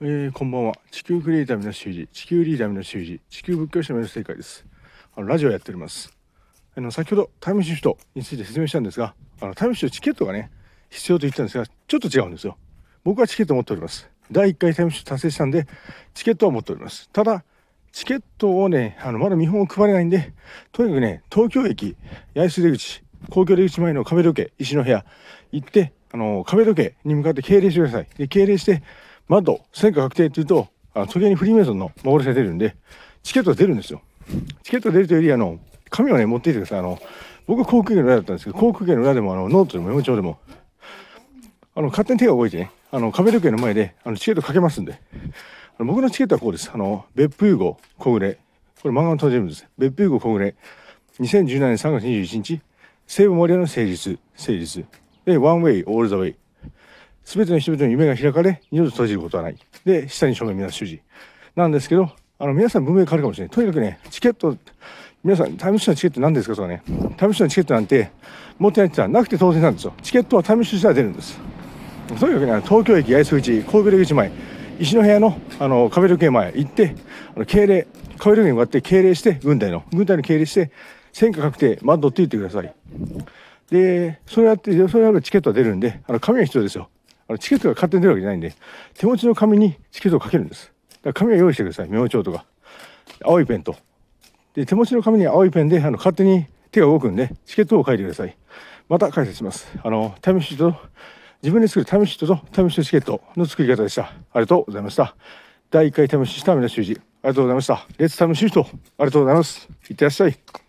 えー、こんばんは。地球クリエイターの修二地球リーダーの修二地球仏教者の正解です。あのラジオやっております。あの先ほどタイムシフトについて説明したんですがあのタイムシフトチケットがね必要と言ったんですがちょっと違うんですよ。僕はチケットを持っております。第1回タイムシフト達成したんでチケットは持っております。ただチケットをねあのまだ見本を配れないんでとにかくね東京駅八重洲出口公共出口前の壁時計石の部屋行ってあの壁時計に向かって敬礼してください。で敬礼してマッド戦果確定っていうとあ時計にフリーメイソンの幻が出るんでチケットが出るんですよ。チケットが出るというよりあの紙をね持っていてください。あの僕航空券の裏だったんですけど航空券の裏でもあのノートでもメモ帳でも。あの勝手に手が動いてねあの壁時計の前であのチケットかけますんで。あの僕のチケットはこうです。あの別府ユーゴ小暮。これ漫画の登場人物です。別府ユーゴ小暮2017年3月21日西武森屋の誠実。誠実。でワンウェイオールザウェイ。すべての人々の夢が開かれ、二度と閉じることはない。で、下に正面皆主事。なんですけど、あの、皆さん文明変わるかもしれない。とにかくね、チケット、皆さん、タイムシューのチケット何ですかとかね、タイムシューのチケットなんて持ってないって言ったらなくて当然なんですよ。チケットはタイムシューしたら出るんです。とにかくね、東京駅八重洲口、神戸出口前、石の部屋のあの壁時計前行って、あの敬礼、壁時計に向かって敬礼して、軍隊の、軍隊の敬礼して、戦果確定、マッドって言ってください。で、それやって、それやるチケットが出るんで、あの、紙が必要ですよ。あのチケットが勝手に出るわけじゃないんで、手持ちの紙にチケットをかけるんです。だから紙は用意してください。メモ帳とか。青いペンと。で、手持ちの紙に青いペンで、あの、勝手に手が動くんで、チケットを書いてください。また解説します。あの、タイムシートと、自分で作るタイムシートとタイムシートチケットの作り方でした。ありがとうございました。第1回タイムシートは皆修二。ありがとうございました。レッツタイムシート。ありがとうございます。いってらっしゃい。